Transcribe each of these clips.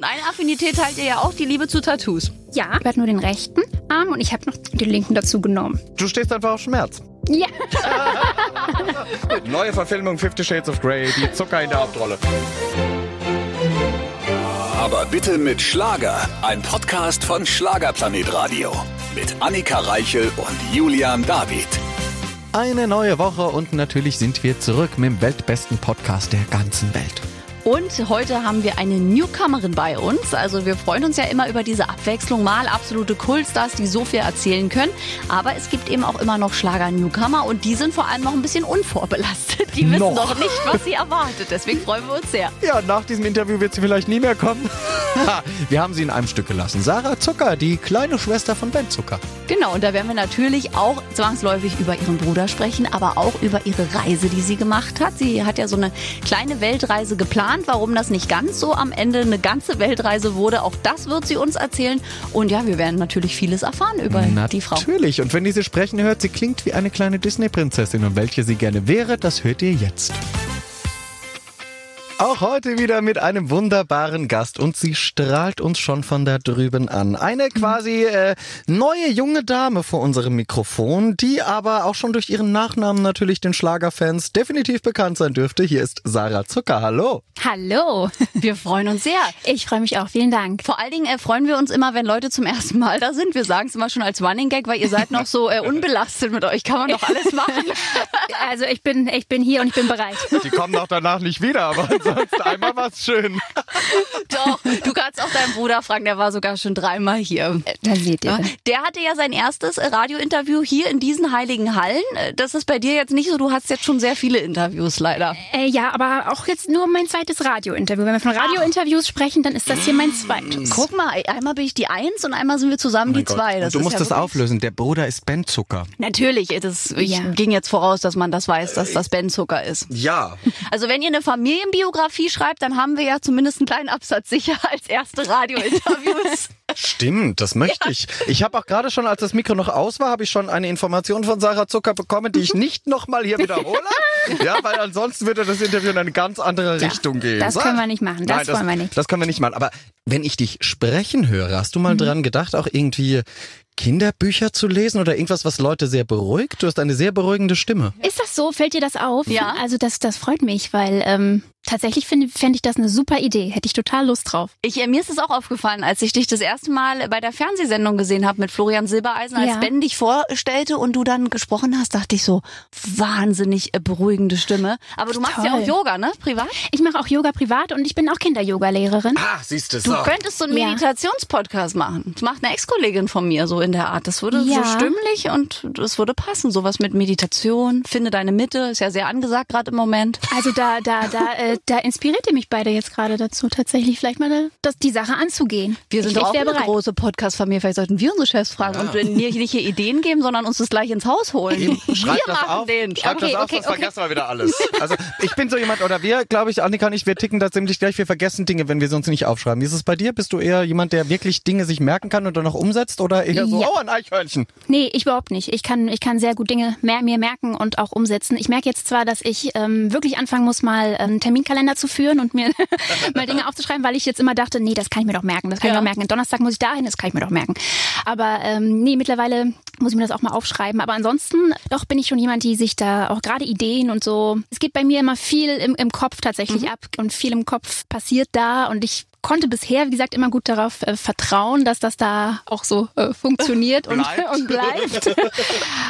Eine Affinität teilt ihr ja auch, die Liebe zu Tattoos. Ja, ich habe nur den rechten Arm und ich habe noch den linken dazu genommen. Du stehst einfach auf Schmerz. Ja. Neue Verfilmung Fifty Shades of Grey, die Zucker in der Hauptrolle. Aber bitte mit Schlager. Ein Podcast von Schlagerplanet Radio. Mit Annika Reichel und Julian David. Eine neue Woche und natürlich sind wir zurück mit dem weltbesten Podcast der ganzen Welt. Und heute haben wir eine Newcomerin bei uns. Also wir freuen uns ja immer über diese Abwechslung. Mal absolute Kultstars, die so viel erzählen können. Aber es gibt eben auch immer noch Schlager-Newcomer und die sind vor allem noch ein bisschen unvorbelastet. Die wissen Noch. noch nicht, was sie erwartet. Deswegen freuen wir uns sehr. Ja, nach diesem Interview wird sie vielleicht nie mehr kommen. Wir haben sie in einem Stück gelassen. Sarah Zucker, die kleine Schwester von Ben Zucker. Genau, und da werden wir natürlich auch zwangsläufig über ihren Bruder sprechen, aber auch über ihre Reise, die sie gemacht hat. Sie hat ja so eine kleine Weltreise geplant. Warum das nicht ganz so am Ende eine ganze Weltreise wurde, auch das wird sie uns erzählen. Und ja, wir werden natürlich vieles erfahren über die Frau. Natürlich. Und wenn ihr sie sprechen hört, sie klingt wie eine kleine Disney-Prinzessin. Und welche sie gerne wäre, das hört ihr jetzt. Auch heute wieder mit einem wunderbaren Gast und sie strahlt uns schon von da drüben an. Eine quasi äh, neue junge Dame vor unserem Mikrofon, die aber auch schon durch ihren Nachnamen natürlich den Schlagerfans definitiv bekannt sein dürfte. Hier ist Sarah Zucker. Hallo. Hallo. Wir freuen uns sehr. Ich freue mich auch. Vielen Dank. Vor allen Dingen äh, freuen wir uns immer, wenn Leute zum ersten Mal da sind. Wir sagen es immer schon als Running Gag, weil ihr seid noch so äh, unbelastet mit euch. Kann man doch alles machen. Also ich bin, ich bin hier und ich bin bereit. Die kommen auch danach nicht wieder, aber ansonsten einmal war's schön. Doch, du kannst auch deinen Bruder fragen, der war sogar schon dreimal hier. Da seht ihr. Der hatte ja sein erstes äh, Radiointerview hier in diesen heiligen Hallen. Äh, Das ist bei dir jetzt nicht so, du hast jetzt schon sehr viele Interviews leider. Äh, ja, aber auch jetzt nur mein zweites Radiointerview. Wenn wir von Radiointerviews sprechen, dann ist das hier mein zweites. Guck mal, einmal bin ich die Eins und einmal sind wir zusammen die Zwei. Das du musst ja das wirklich- auflösen. Der Bruder ist Ben Zucker. Natürlich, das, ich Ja. ging jetzt voraus, dass man das weiß, dass das Ben Zucker ist. Ja. Also wenn ihr eine Familienbiografie schreibt, dann haben wir ja zumindest einen kleinen Absatz sicher als erste Radiointerviews. Stimmt, das möchte ich. Ich habe auch gerade schon, als das Mikro noch aus war, habe ich schon eine Information von Sarah Zucker bekommen, die ich nicht nochmal hier wiederhole. Ja, weil ansonsten würde das Interview in eine ganz andere Richtung gehen. das können wir nicht machen. Das Nein, wollen wir nicht. Das können wir nicht machen. Aber wenn ich dich sprechen höre, hast du mal Mhm. dran gedacht, auch irgendwie Kinderbücher zu lesen oder irgendwas, was Leute sehr beruhigt? Du hast eine sehr beruhigende Stimme. Ist das so? Fällt dir das auf? Ja. Also das, das freut mich, weil ähm, tatsächlich finde fände ich das eine super Idee. Hätte ich total Lust drauf. Ich, äh, mir ist es auch aufgefallen, als ich dich das erste Mal bei der Fernsehsendung gesehen habe mit Florian Silbereisen, als Ja. Ben dich vorstellte und du dann gesprochen hast, dachte ich so, wahnsinnig äh, beruhigende Stimme. Aber du machst ja Toll. auch Yoga, ne? Privat? Ich mache auch Yoga privat und ich bin auch Kinder-Yoga-Lehrerin. Ah, siehst du Du könntest so einen Ja. Meditationspodcast machen. Das macht eine Ex-Kollegin von mir so in der Art. Das würde Ja. so stimmlich und das würde passen. Sowas mit Meditation, finde deine Mitte, ist ja sehr angesagt gerade im Moment. Also da, da, da, äh, da inspiriert ihr mich beide jetzt gerade dazu, tatsächlich vielleicht mal das, die Sache anzugehen. Wir sind ich, doch ich auch eine bereit. große Podcast-Familie. Vielleicht sollten wir unsere Chefs fragen und nicht, nicht hier Ideen geben, sondern uns das gleich ins Haus holen. Schreib wir das machen auf. den. Schreib Okay, das auf, okay, sonst okay. vergessen wir wieder alles. Also ich bin so jemand, oder wir, glaube ich, Annika und ich, wir ticken da ziemlich gleich. Wir vergessen Dinge, wenn wir sie uns nicht aufschreiben. Wie ist es bei dir? Bist du eher jemand, der wirklich Dinge sich merken kann und dann noch umsetzt? Oder eher so, Ja. oh, ein Eichhörnchen? Nee, ich überhaupt nicht. Ich kann, ich kann sehr gut Dinge mehr, mir merken und auch umsetzen. Ich merke jetzt zwar, dass ich ähm, wirklich anfangen muss, mal einen Terminkalender zu führen und mir mal Dinge aufzuschreiben, weil ich jetzt immer dachte, nee, das kann ich mir doch merken, das kann Ja. ich mir doch merken. Donnerstag muss ich dahin, das kann ich mir doch merken. Aber ähm, nee, mittlerweile muss ich mir das auch mal aufschreiben. Aber ansonsten, doch bin ich schon jemand, die sich da auch gerade Ideen und so. Es geht bei mir immer viel im, im Kopf tatsächlich ab und viel im Kopf passiert da und ich konnte bisher, wie gesagt, immer gut darauf äh, vertrauen, dass das da auch so äh, funktioniert und, Bleibt. und bleibt.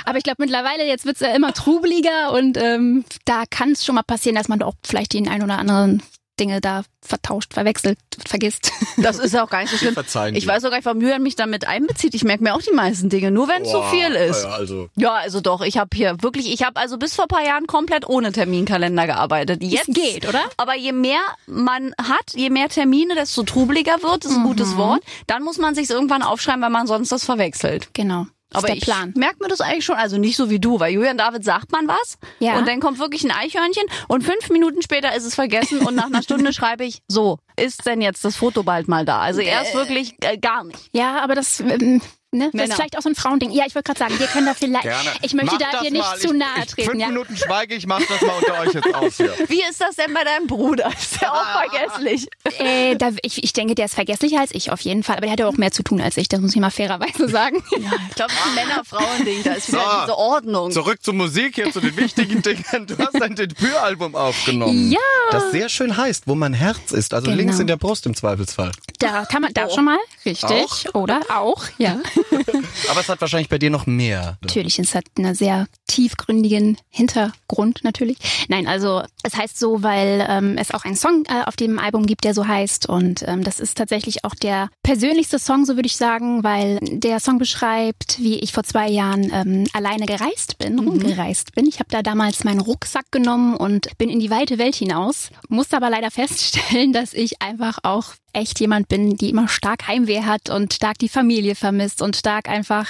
Aber ich glaube, mittlerweile jetzt wird's ja immer trubeliger und ähm, da kann es schon mal passieren, dass man auch vielleicht den ein oder anderen Dinge da vertauscht, verwechselt, vergisst. Das ist auch gar nicht so schlimm. Ich dir. weiß sogar, warum Julian mich damit einbezieht. Ich merke mir auch die meisten Dinge, nur wenn es zu viel ist. Ja, also. Ja, also doch, ich habe hier wirklich, ich habe also bis vor paar Jahren komplett ohne Terminkalender gearbeitet. Jetzt geht, oder? Aber je mehr man hat, je mehr Termine, desto trubeliger wird, ist ein gutes Wort. Dann muss man sich irgendwann aufschreiben, weil man sonst das verwechselt. Genau. Das Aber ist der Plan. ich merke mir das eigentlich schon, also nicht so wie du, weil Julian David sagt man was Ja. und dann kommt wirklich ein Eichhörnchen und fünf Minuten später ist es vergessen und nach einer Stunde schreibe ich, so, ist denn jetzt das Foto bald mal da? Also er ist wirklich äh, gar nicht. Ja, aber das ähm, ne? Das ist vielleicht auch so ein Frauending. Ja, ich wollte gerade sagen, wir können da vielleicht. Gerne. Ich möchte Mach da dir nicht mal. zu ich, nahe ich, treten. Fünf Ja? Minuten schweige, ich mach das mal unter euch jetzt aus hier. Wie ist das denn bei deinem Bruder? Ist der auch vergesslich? Äh, da, ich, ich denke, der ist vergesslicher als ich auf jeden Fall. Aber der hat ja auch mehr zu tun als ich. Das muss ich mal fairerweise sagen. Ja, ich glaube, das ist ein Männer-Frauen-Ding. Da ist wieder So. diese Ordnung. Zurück zur Musik, hier zu den wichtigen Dingen. Du hast dein Debütalbum aufgenommen. Ja. Das sehr schön heißt, wo mein Herz ist. Also Genau. links in der Brust im Zweifelsfall. Da kann man da schon mal. Richtig. Oder auch, ja. Aber es hat wahrscheinlich bei dir noch mehr. Natürlich, es hat einen sehr tiefgründigen Hintergrund natürlich. Nein, also es heißt so, weil ähm, es auch einen Song äh, auf dem Album gibt, der so heißt. Und ähm, das ist tatsächlich auch der persönlichste Song, so würde ich sagen, weil der Song beschreibt, wie ich vor zwei Jahren ähm, alleine gereist bin, rumgereist bin. Ich habe da damals meinen Rucksack genommen und bin in die weite Welt hinaus, musste aber leider feststellen, dass ich einfach auch echt jemand bin, die immer stark Heimweh hat und stark die Familie vermisst und stark einfach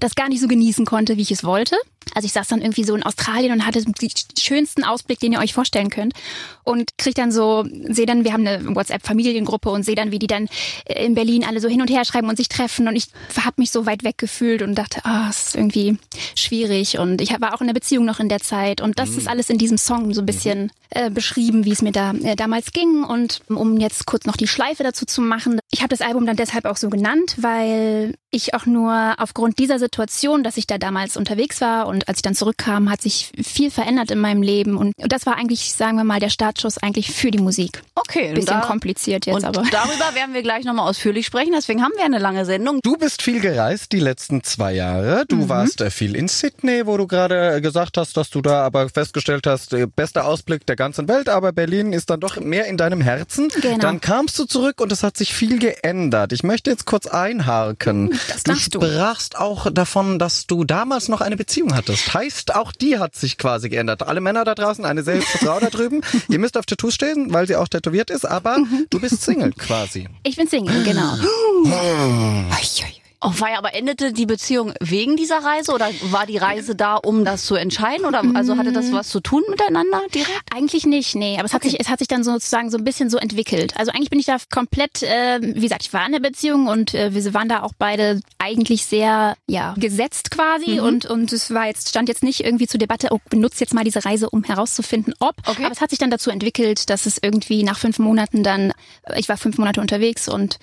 das gar nicht so genießen konnte, wie ich es wollte. Also ich saß dann irgendwie so in Australien und hatte den schönsten Ausblick, den ihr euch vorstellen könnt. Und krieg dann so, sehe dann, wir haben eine WhatsApp-Familiengruppe und sehe dann, wie die dann äh, in Berlin alle so hin und her schreiben und sich treffen. Und ich habe mich so weit weg gefühlt und dachte, ah, es ist irgendwie schwierig. Und ich war auch in der Beziehung noch in der Zeit. Und das ist alles in diesem Song so ein bisschen äh, beschrieben, wie es mir da äh, damals ging. Und um jetzt kurz noch die Schleife dazu zu machen, ich habe das Album dann deshalb auch so genannt, weil ich auch nur aufgrund dieser Situation, dass ich da damals unterwegs war und als ich dann zurückkam, hat sich viel verändert in meinem Leben. Und das war eigentlich, sagen wir mal, der Startschuss eigentlich für die Musik. Okay, Bisschen da- kompliziert jetzt, Und aber. darüber werden wir gleich nochmal ausführlich sprechen. Deswegen haben wir eine lange Sendung. Du bist viel gereist die letzten zwei Jahre. Du warst äh, viel in Sydney, wo du gerade äh, gesagt hast, dass du da aber festgestellt hast, äh, bester Ausblick der ganzen Welt, aber Berlin ist dann doch mehr in deinem Herzen. Genau. Dann kamst du zurück und es hat sich viel geändert. Ich möchte jetzt kurz einhaken. Das du darfst du. sprachst auch davon, dass du damals noch eine Beziehung hattest. Heißt, auch die hat sich quasi geändert. Alle Männer da draußen, eine selbst Frau da drüben. Ihr müsst auf Tattoos stehen, weil sie auch tätowiert ist, aber Mhm. du bist Single quasi. Ich bin Single, genau. Oh, war ja, aber endete die Beziehung wegen dieser Reise oder war die Reise da, um das zu entscheiden? Oder also hatte das was zu tun miteinander direkt? Eigentlich nicht, nee. Aber es hat sich, es hat sich dann sozusagen so ein bisschen so entwickelt. Also eigentlich bin ich da komplett, äh, wie gesagt, ich war in der Beziehung und äh, wir waren da auch beide eigentlich sehr, ja, gesetzt quasi und und es war jetzt stand jetzt nicht irgendwie zur Debatte, oh, benutzt jetzt mal diese Reise, um herauszufinden, ob. Okay. Aber es hat sich dann dazu entwickelt, dass es irgendwie nach fünf Monaten dann, ich war fünf Monate unterwegs und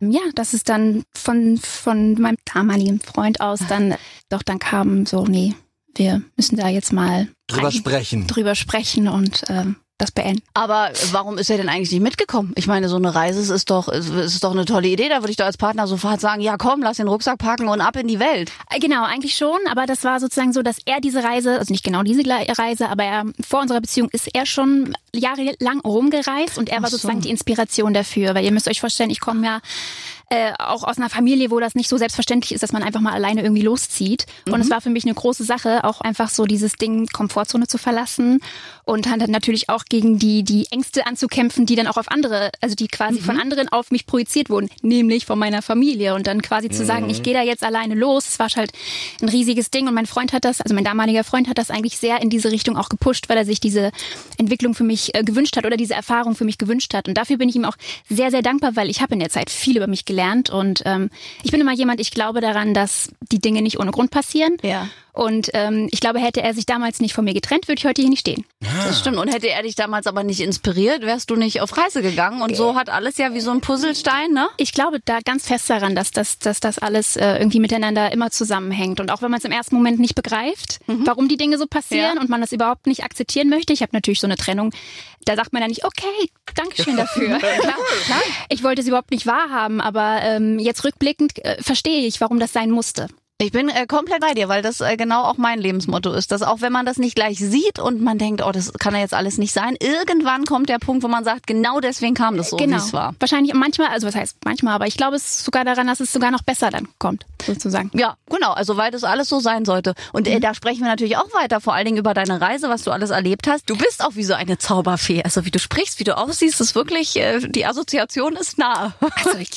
ja, dass es dann von von meinem damaligen Freund aus dann doch dann kam so, nee, wir müssen da jetzt mal Drüber ein- sprechen. drüber sprechen und ähm, das beenden. Aber warum ist er denn eigentlich nicht mitgekommen? Ich meine, so eine Reise es ist doch, es ist doch eine tolle Idee. Da würde ich doch als Partner sofort sagen, ja komm, lass den Rucksack packen und ab in die Welt. Äh, Genau, eigentlich schon, aber das war sozusagen so, dass er diese Reise, also nicht genau diese Reise, aber er, vor unserer Beziehung ist er schon jahrelang rumgereist und er war so. sozusagen die Inspiration dafür, weil ihr müsst euch vorstellen, ich komme ja äh, auch aus einer Familie, wo das nicht so selbstverständlich ist, dass man einfach mal alleine irgendwie loszieht. Und es war für mich eine große Sache, auch einfach so dieses Ding Komfortzone zu verlassen und dann natürlich auch gegen die die Ängste anzukämpfen, die dann auch auf andere, also die quasi von anderen auf mich projiziert wurden, nämlich von meiner Familie. Und dann quasi zu sagen, ich gehe da jetzt alleine los. Es war halt ein riesiges Ding und mein Freund hat das, also mein damaliger Freund hat das eigentlich sehr in diese Richtung auch gepusht, weil er sich diese Entwicklung für mich äh, gewünscht hat oder diese Erfahrung für mich gewünscht hat. Und dafür bin ich ihm auch sehr sehr dankbar, weil ich habe in der Zeit viel über mich gelernt und ähm, ich bin immer jemand, ich glaube daran, dass die Dinge nicht ohne Grund passieren. Ja. Und ähm, ich glaube, hätte er sich damals nicht von mir getrennt, würde ich heute hier nicht stehen. Das stimmt. Und hätte er dich damals aber nicht inspiriert, wärst du nicht auf Reise gegangen. Und so hat alles ja wie so ein Puzzlestein, ne? Ich glaube da ganz fest daran, dass das, dass das alles äh, irgendwie miteinander immer zusammenhängt. Und auch wenn man es im ersten Moment nicht begreift, warum die Dinge so passieren Ja. und man das überhaupt nicht akzeptieren möchte. Ich habe natürlich so eine Trennung, da sagt man dann nicht, okay, Dankeschön dafür. klar, klar. Ich wollte es überhaupt nicht wahrhaben, aber ähm, jetzt rückblickend äh, verstehe ich, warum das sein musste. Ich bin äh, komplett bei dir, weil das äh, genau auch mein Lebensmotto ist, dass auch wenn man das nicht gleich sieht und man denkt, oh, das kann ja jetzt alles nicht sein, irgendwann kommt der Punkt, wo man sagt, genau deswegen kam das so, wie es war. Wahrscheinlich manchmal, also was heißt manchmal, aber ich glaube es ist sogar daran, dass es sogar noch besser dann kommt, sozusagen. Ja, genau, also weil das alles so sein sollte. Und Mhm. äh, da sprechen wir natürlich auch weiter, vor allen Dingen über deine Reise, was du alles erlebt hast. Du bist auch wie so eine Zauberfee. Also wie du sprichst, wie du aussiehst, ist wirklich, äh, die Assoziation ist nah. Also ich,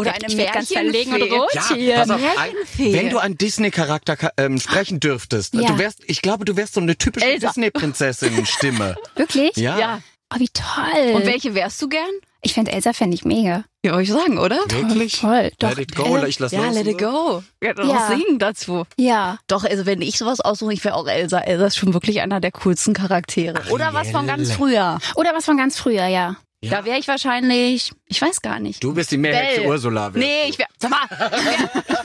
Oder ich eine ganz verlegen und rot Ja, hier. pass auf, ein, wenn du einen Disney-Charakter ähm, sprechen dürftest, Ja. du wärst, ich glaube, du wärst so eine typische. Disney-Prinzessin-Stimme. Wirklich? Ja. Ja. Oh, wie toll. Und welche wärst du gern? Ich fände Elsa fände ich mega. Ja, wollte ich sagen, oder? Wirklich? Voll. Doch. Let it go, äh, ich lass Ja, los. let it go. Ja, doch Ja. singen dazu. Ja. Doch, also wenn ich sowas aussuche, ich wäre auch Elsa. Elsa ist schon wirklich einer der coolsten Charaktere. Oder was von ganz früher. Oder was von ganz früher, ja. Da wäre ich wahrscheinlich, ich weiß gar nicht. Du bist die Meerhexe. Ursula. wärst Nee, du. ich wäre, sag mal, ich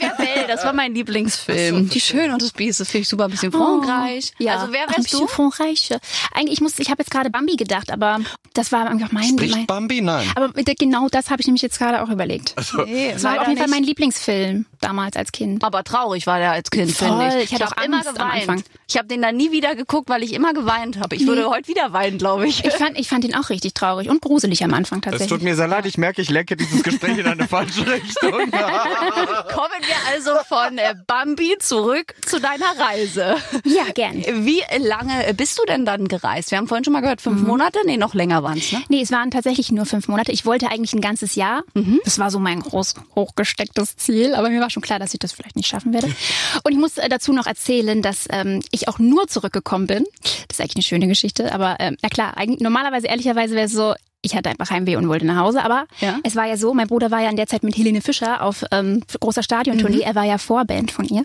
wäre wär Belle, das war mein Lieblingsfilm. Die Schöne und das Biest, das finde ich super, ein bisschen Frankreich. Ja. Also wer Ach, ein wärst bisschen du? Frankreich. Eigentlich, ich muss, ich habe jetzt gerade Bambi gedacht, aber das war einfach mein, Spricht mein Bambi? Nein. aber genau das habe ich nämlich jetzt gerade auch überlegt. Nee, Das war auf jeden Fall mein Lieblingsfilm damals als Kind. Aber traurig war der als Kind, finde ich. ich hatte auch immer Angst am geweint. Anfang. Ich habe den dann nie wieder geguckt, weil ich immer geweint habe. Ich würde heute wieder weinen, glaube ich. Ich fand, ich fand ihn auch richtig traurig und gruselig am Anfang Es tatsächlich. tut mir sehr leid, ich merke, ich lenke dieses Gespräch in eine falsche Richtung. Kommen wir also von äh, Bambi zurück zu deiner Reise. ja, gern. Wie lange bist du denn dann gereist? Wir haben vorhin schon mal gehört, fünf Monate? Nee, noch länger waren es, ne? Nee, es waren tatsächlich nur fünf Monate. Ich wollte eigentlich ein ganzes Jahr. Das war so mein groß hochgestecktes Ziel, aber mir war schon klar, dass ich das vielleicht nicht schaffen werde. Und ich muss äh, dazu noch erzählen, dass ähm, ich auch nur zurückgekommen bin. Das ist eigentlich eine schöne Geschichte, aber ähm, na klar, eigentlich, normalerweise, ehrlicherweise wäre es so, ich hatte einfach Heimweh und wollte nach Hause, aber Ja. es war ja so, mein Bruder war ja in der Zeit mit Helene Fischer auf ähm, großer Stadiontournee, er war ja Vorband von ihr.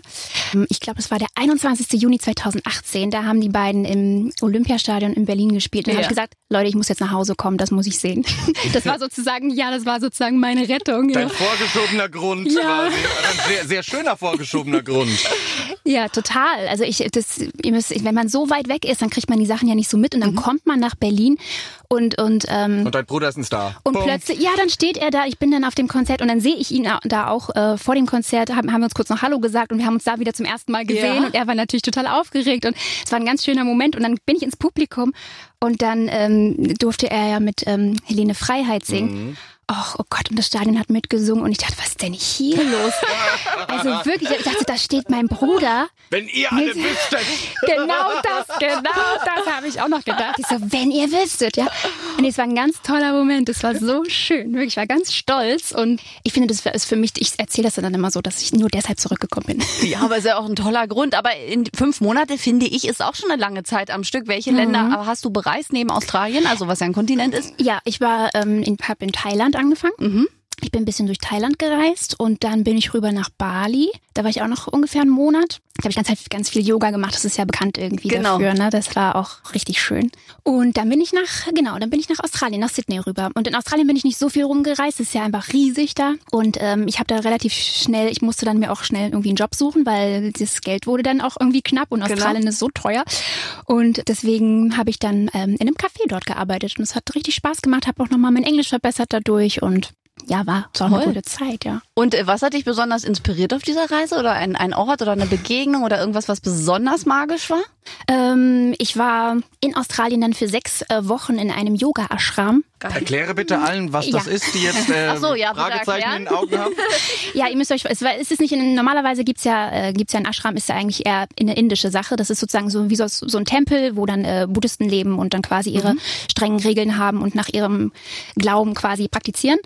Ähm, Ich glaube, es war der 21. Juni 2018, da haben die beiden im Olympiastadion in Berlin gespielt. Und da Ja. habe ich gesagt, Leute, ich muss jetzt nach Hause kommen, das muss ich sehen. Das war sozusagen, ja, das war sozusagen meine Rettung. Ja, Dein vorgeschobener Grund Ja. quasi. Ein sehr, sehr schöner vorgeschobener Grund. ja total. Also ich, das, ihr müsst, wenn man so weit weg ist, dann kriegt man die Sachen ja nicht so mit und dann kommt man nach Berlin und und ähm, Und dein Bruder ist ein Star. Und Punkt. plötzlich, ja, dann steht er da, ich bin dann auf dem Konzert und dann sehe ich ihn da auch äh, vor dem Konzert, haben, haben wir uns kurz noch Hallo gesagt und wir haben uns da wieder zum ersten Mal gesehen Ja. und er war natürlich total aufgeregt und es war ein ganz schöner Moment und dann bin ich ins Publikum und dann ähm, durfte er ja mit ähm, Helene Freiheit singen. Och, oh Gott, und das Stadion hat mitgesungen und ich dachte, was ist denn hier los? also wirklich, ich dachte, da steht mein Bruder. Wenn ihr alle wüsstet. Genau das, genau das habe ich auch noch gedacht. Ich so, wenn ihr wüsstet, ja. Und es war ein ganz toller Moment. Es war so schön. Wirklich, ich war ganz stolz. Und ich finde, das ist für mich, ich erzähle das dann immer so, dass ich nur deshalb zurückgekommen bin. Ja, aber ist ja auch ein toller Grund. Aber in fünf Monate, finde ich, ist auch schon eine lange Zeit am Stück. Welche Länder hast du bereist neben Australien, also was ja ein Kontinent ist? Ja, ich war ähm, in, hab in Thailand angefangen. Ich bin ein bisschen durch Thailand gereist und dann bin ich rüber nach Bali. Da war ich auch noch ungefähr einen Monat. Da habe ich ganz, halt ganz viel Yoga gemacht. Das ist ja bekannt irgendwie Genau. dafür. Ne? Das war auch richtig schön. Und dann bin ich nach, genau, dann bin ich nach Australien, nach Sydney rüber. Und in Australien bin ich nicht so viel rumgereist. Es ist ja einfach riesig da. Und ähm, ich habe da relativ schnell, ich musste dann mir auch schnell irgendwie einen Job suchen, weil das Geld wurde dann auch irgendwie knapp und Genau. Australien ist so teuer. Und deswegen habe ich dann ähm, in einem Café dort gearbeitet. Und es hat richtig Spaß gemacht, habe auch nochmal mein Englisch verbessert dadurch und ja, war so eine gute Zeit, ja. Und äh, was hat dich besonders inspiriert auf dieser Reise? Oder ein, ein Ort oder eine Begegnung oder irgendwas, was besonders magisch war? Ähm, ich war in Australien dann für sechs äh, Wochen in einem Yoga-Ashram. Erkläre bitte allen, was das Ja. ist, die jetzt äh, so, ja, bitte Fragezeichen in den Augen haben. Ja, ihr müsst euch, es, ist nicht in, normalerweise gibt's ja, äh, gibt's ja ein Ashram, ist ja eigentlich eher eine indische Sache. Das ist sozusagen so wie so, so ein Tempel, wo dann äh, Buddhisten leben und dann quasi ihre strengen Regeln haben und nach ihrem Glauben quasi praktizieren.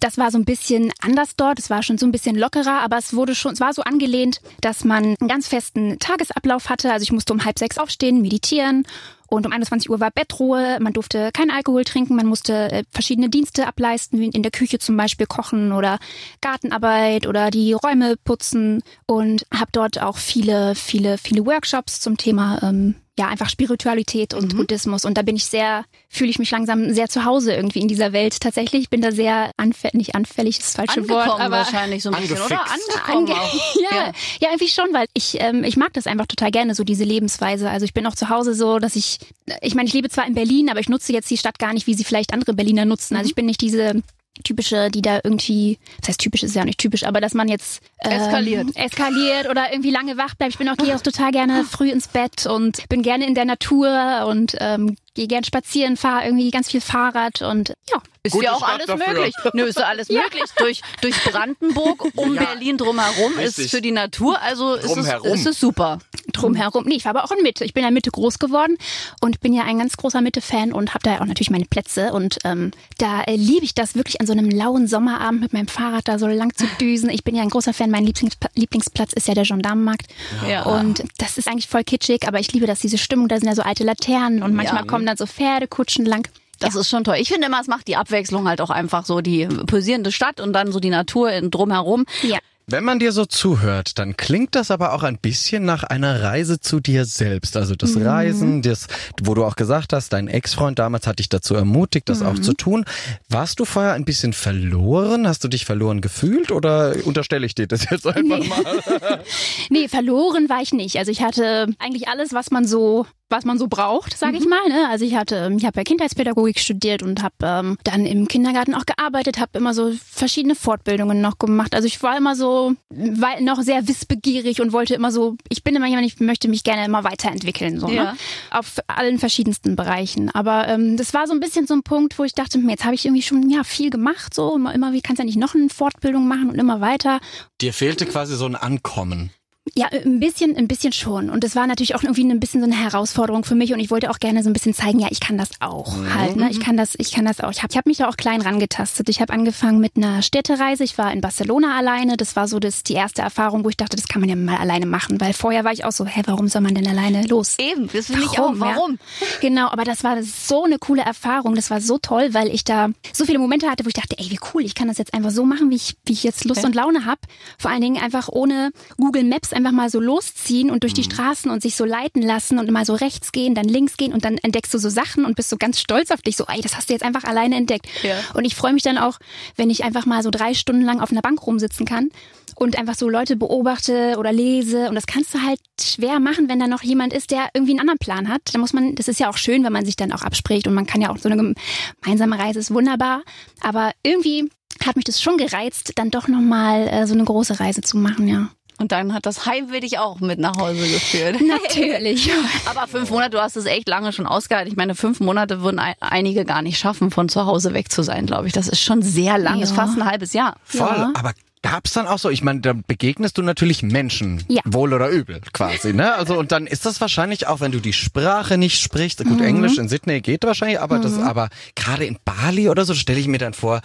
Das war so ein bisschen anders dort. Es war schon so ein bisschen lockerer, aber es wurde schon, es war so angelehnt, dass man einen ganz festen Tagesablauf hatte. Also ich musste um halb sechs aufstehen, meditieren und um 21 Uhr war Bettruhe, man durfte keinen Alkohol trinken, man musste äh, verschiedene Dienste ableisten, wie in der Küche zum Beispiel kochen oder Gartenarbeit oder die Räume putzen. Und habe dort auch viele, viele, viele Workshops zum Thema ähm, ja einfach Spiritualität und Buddhismus und da bin ich sehr, fühle ich mich langsam sehr zu Hause irgendwie in dieser Welt tatsächlich. Ich bin da sehr anfällig, nicht anfällig ist das falsche Angekommen Wort, aber wahrscheinlich so ein bisschen, oder? Angefixt. Angekommen Ange auch. ja, ja, irgendwie schon, weil ich, ähm, ich mag das einfach total gerne, so diese Lebensweise. Also ich bin auch zu Hause so, dass ich, ich meine, ich lebe zwar in Berlin, aber ich nutze jetzt die Stadt gar nicht, wie sie vielleicht andere Berliner nutzen. Also ich bin nicht diese typische, die da irgendwie, das heißt typisch ist ja auch nicht typisch, aber dass man jetzt ähm, Eskaliert. eskaliert oder irgendwie lange wach bleibt. Ich bin auch gehe auch total gerne früh ins Bett und bin gerne in der Natur und ähm, gehe gern spazieren, fahre irgendwie ganz viel Fahrrad und ja. Ist Gute ja auch Stadt alles dafür. möglich. Nö, ist ja alles möglich. Durch, durch Brandenburg, um Ja, Berlin drumherum richtig. ist für die Natur, also ist es, Drumherum. ist es super. drumherum. Nee, ich war aber auch in Mitte. Ich bin ja in Mitte groß geworden und bin ja ein ganz großer Mitte-Fan und habe da ja auch natürlich meine Plätze. Und ähm, da äh, liebe ich das wirklich an so einem lauen Sommerabend mit meinem Fahrrad da so lang zu düsen. Ich bin ja ein großer Fan. Mein Lieblingspla Lieblingsplatz ist ja der Gendarmenmarkt. Ja. Und das ist eigentlich voll kitschig, aber ich liebe das, diese Stimmung. Da sind ja so alte Laternen und manchmal Ja. Kommen dann so Pferdekutschen lang. Das ist schon toll. Ich finde immer, es macht die Abwechslung halt auch einfach so die pulsierende Stadt und dann so die Natur drumherum. Ja. Wenn man dir so zuhört, dann klingt das aber auch ein bisschen nach einer Reise zu dir selbst. Also das Mhm. Reisen, das, wo du auch gesagt hast, dein Ex-Freund damals hat dich dazu ermutigt, das Mhm. auch zu tun. Warst du vorher ein bisschen verloren? Hast du dich verloren gefühlt oder unterstelle ich dir das jetzt einfach mal? Nee, verloren war ich nicht. Also ich hatte eigentlich alles, was man so was man so braucht, sage ich mal. Ne? Also ich hatte, ich habe ja Kindheitspädagogik studiert und habe ähm, dann im Kindergarten auch gearbeitet, habe immer so verschiedene Fortbildungen noch gemacht. Also ich war immer so, war noch sehr wissbegierig und wollte immer so, ich bin immer jemand, ich möchte mich gerne immer weiterentwickeln, so Ja. ne? auf allen verschiedensten Bereichen. Aber ähm, das war so ein bisschen so ein Punkt, wo ich dachte, hm, jetzt habe ich irgendwie schon ja viel gemacht, so immer, immer wie kannst du ja nicht noch eine Fortbildung machen und immer weiter. Dir fehlte quasi so ein Ankommen. Ja, ein bisschen, ein bisschen schon. Und das war natürlich auch irgendwie ein bisschen so eine Herausforderung für mich. Und ich wollte auch gerne so ein bisschen zeigen, ja, ich kann das auch halt. Ne? Ich kann das, ich kann das auch. Ich habe ich hab mich da auch klein rangetastet. Ich habe angefangen mit einer Städtereise. Ich war in Barcelona alleine. Das war so das, die erste Erfahrung, wo ich dachte, das kann man ja mal alleine machen. Weil vorher war ich auch so, hä, warum soll man denn alleine los? Eben, das finde ich auch. ja? Warum? Genau, aber das war so eine coole Erfahrung. Das war so toll, weil ich da so viele Momente hatte, wo ich dachte, ey, wie cool, ich kann das jetzt einfach so machen, wie ich, wie ich jetzt Lust und Laune habe. Vor allen Dingen einfach ohne Google Maps einfach mal so losziehen und durch die Straßen und sich so leiten lassen und mal so rechts gehen, dann links gehen und dann entdeckst du so Sachen und bist so ganz stolz auf dich, so, ey, das hast du jetzt einfach alleine entdeckt. Ja. Und ich freue mich dann auch, wenn ich einfach mal so drei Stunden lang auf einer Bank rumsitzen kann und einfach so Leute beobachte oder lese. Und das kannst du halt schwer machen, wenn da noch jemand ist, der irgendwie einen anderen Plan hat. Da muss man, das ist ja auch schön, wenn man sich dann auch abspricht und man kann ja auch so eine gemeinsame Reise ist wunderbar. Aber irgendwie hat mich das schon gereizt, dann doch nochmal äh, so eine große Reise zu machen, ja. Und dann hat das Heimweh dich auch mit nach Hause geführt. Natürlich. Aber fünf Monate, du hast es echt lange schon ausgehalten. Ich meine, fünf Monate würden ein- einige gar nicht schaffen, von zu Hause weg zu sein, glaube ich. Das ist schon sehr lang, Ja. ist fast ein halbes Jahr. Voll, Ja. aber gab's dann auch so, ich meine, da begegnest du natürlich Menschen, Ja. wohl oder übel quasi, ne? Also und dann ist das wahrscheinlich auch, wenn du die Sprache nicht sprichst, gut, Englisch in Sydney geht wahrscheinlich, aber das, aber gerade in Bali oder so, stelle ich mir dann vor,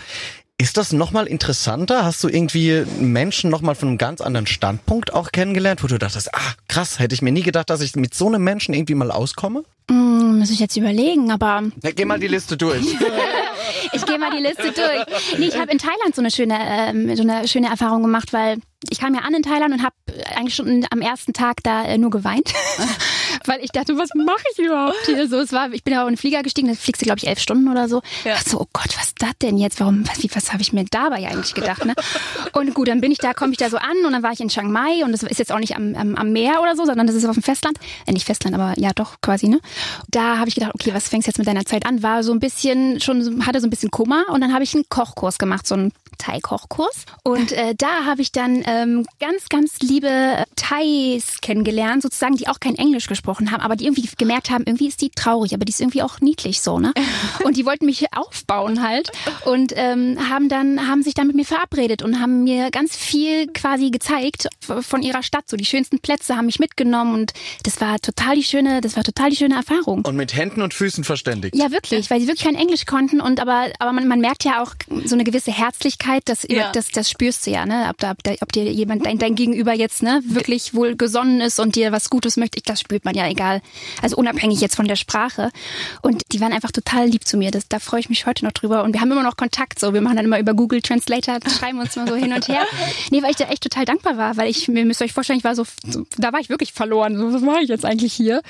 ist das nochmal interessanter? Hast du irgendwie Menschen nochmal von einem ganz anderen Standpunkt auch kennengelernt, wo du dachtest, ah, krass, hätte ich mir nie gedacht, dass ich mit so einem Menschen irgendwie mal auskomme? Hm, muss ich jetzt überlegen, aber Ja, geh mal die Liste durch. ich gehe mal die Liste durch. Nee, ich habe in Thailand so eine schöne, ähm, so eine schöne Erfahrung gemacht, weil ich kam ja an in Thailand und habe eigentlich schon am ersten Tag da äh, nur geweint, weil ich dachte, was mache ich überhaupt hier? So, es war, ich bin ja auf einen Flieger gestiegen, da fliegst du glaube ich elf Stunden oder so. Ja. Ja. So, oh Gott, was ist das denn jetzt? Warum? Was, was habe ich mir dabei eigentlich gedacht? Ne? Und gut, dann bin ich da, komme ich da so an und dann war ich in Chiang Mai und das ist jetzt auch nicht am, am, am Meer oder so, sondern das ist auf dem Festland. Äh, nicht Festland, aber ja doch quasi. Ne? Da habe ich gedacht, okay, was fängst du jetzt mit deiner Zeit an? War so ein bisschen schon, hatte so ein bisschen Kummer und dann habe ich einen Kochkurs gemacht, so einen Thai-Kochkurs. Und äh, da habe ich dann ähm, ganz, ganz liebe äh, Thais kennengelernt, sozusagen, die auch kein Englisch gesprochen haben, aber die irgendwie gemerkt haben, irgendwie ist die traurig, aber die ist irgendwie auch niedlich so, ne? Und die wollten mich aufbauen halt und ähm, haben dann, haben sich dann mit mir verabredet und haben mir ganz viel quasi gezeigt von ihrer Stadt. So die schönsten Plätze haben mich mitgenommen und das war total die schöne, das war total die schöne Erfahrung. Und mit Händen und Füßen verständigt. Ja, wirklich, weil sie wirklich kein Englisch konnten und aber, aber man, man merkt ja auch so eine gewisse Herzlichkeit, das, Ja. das, das spürst du ja, ne? Ob, da, ob, dir jemand, dein, dein Gegenüber jetzt, ne, wirklich wohl gesonnen ist und dir was Gutes möchte, das spürt man ja egal. Also unabhängig jetzt von der Sprache. Und die waren einfach total lieb zu mir. Das, da freue ich mich heute noch drüber. Und wir haben immer noch Kontakt so. Wir machen dann immer über Google Translator, schreiben uns mal so hin und her. Nee, weil ich da echt total dankbar war, weil ich, mir müsst ihr euch vorstellen, ich war so, so da war ich wirklich verloren. So, was mache ich jetzt eigentlich hier?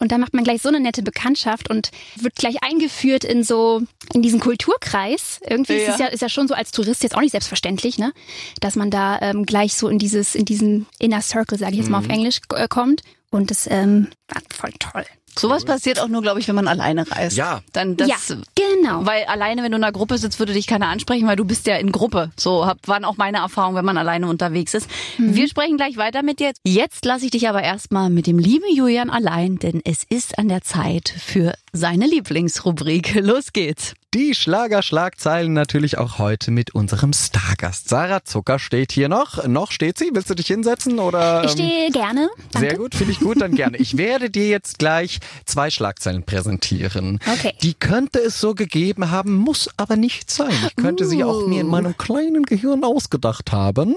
Und da macht man gleich so eine nette Bekanntschaft und wird gleich eingeführt in so, in diesen Kulturkreis. Irgendwie ist es ja, ist ja schon so als Tourist jetzt auch nicht selbstverständlich, ne? Dass man da ähm, gleich so in dieses, in diesen Inner Circle, sage ich jetzt mal auf Englisch, äh, kommt. Und das ähm, war voll toll. Sowas passiert auch nur, glaube ich, wenn man alleine reist. Ja. Dann das, ja, genau. Weil alleine, wenn du in einer Gruppe sitzt, würde dich keiner ansprechen, weil du bist ja in Gruppe. So hab, waren auch meine Erfahrungen, wenn man alleine unterwegs ist. Mhm. Wir sprechen gleich weiter mit dir. Jetzt lasse ich dich aber erstmal mit dem lieben Julian allein, denn es ist an der Zeit für seine Lieblingsrubrik. Los geht's. Die Schlagerschlagzeilen natürlich auch heute mit unserem Stargast. Sarah Zucker steht hier noch. Noch steht sie. Willst du dich hinsetzen oder? Ich ähm, stehe gerne. Danke. Sehr gut, finde ich gut, dann gerne. Ich werde dir jetzt gleich zwei Schlagzeilen präsentieren. Okay. Die könnte es so gegeben haben, muss aber nicht sein. Ich könnte sie auch mir in meinem kleinen Gehirn ausgedacht haben.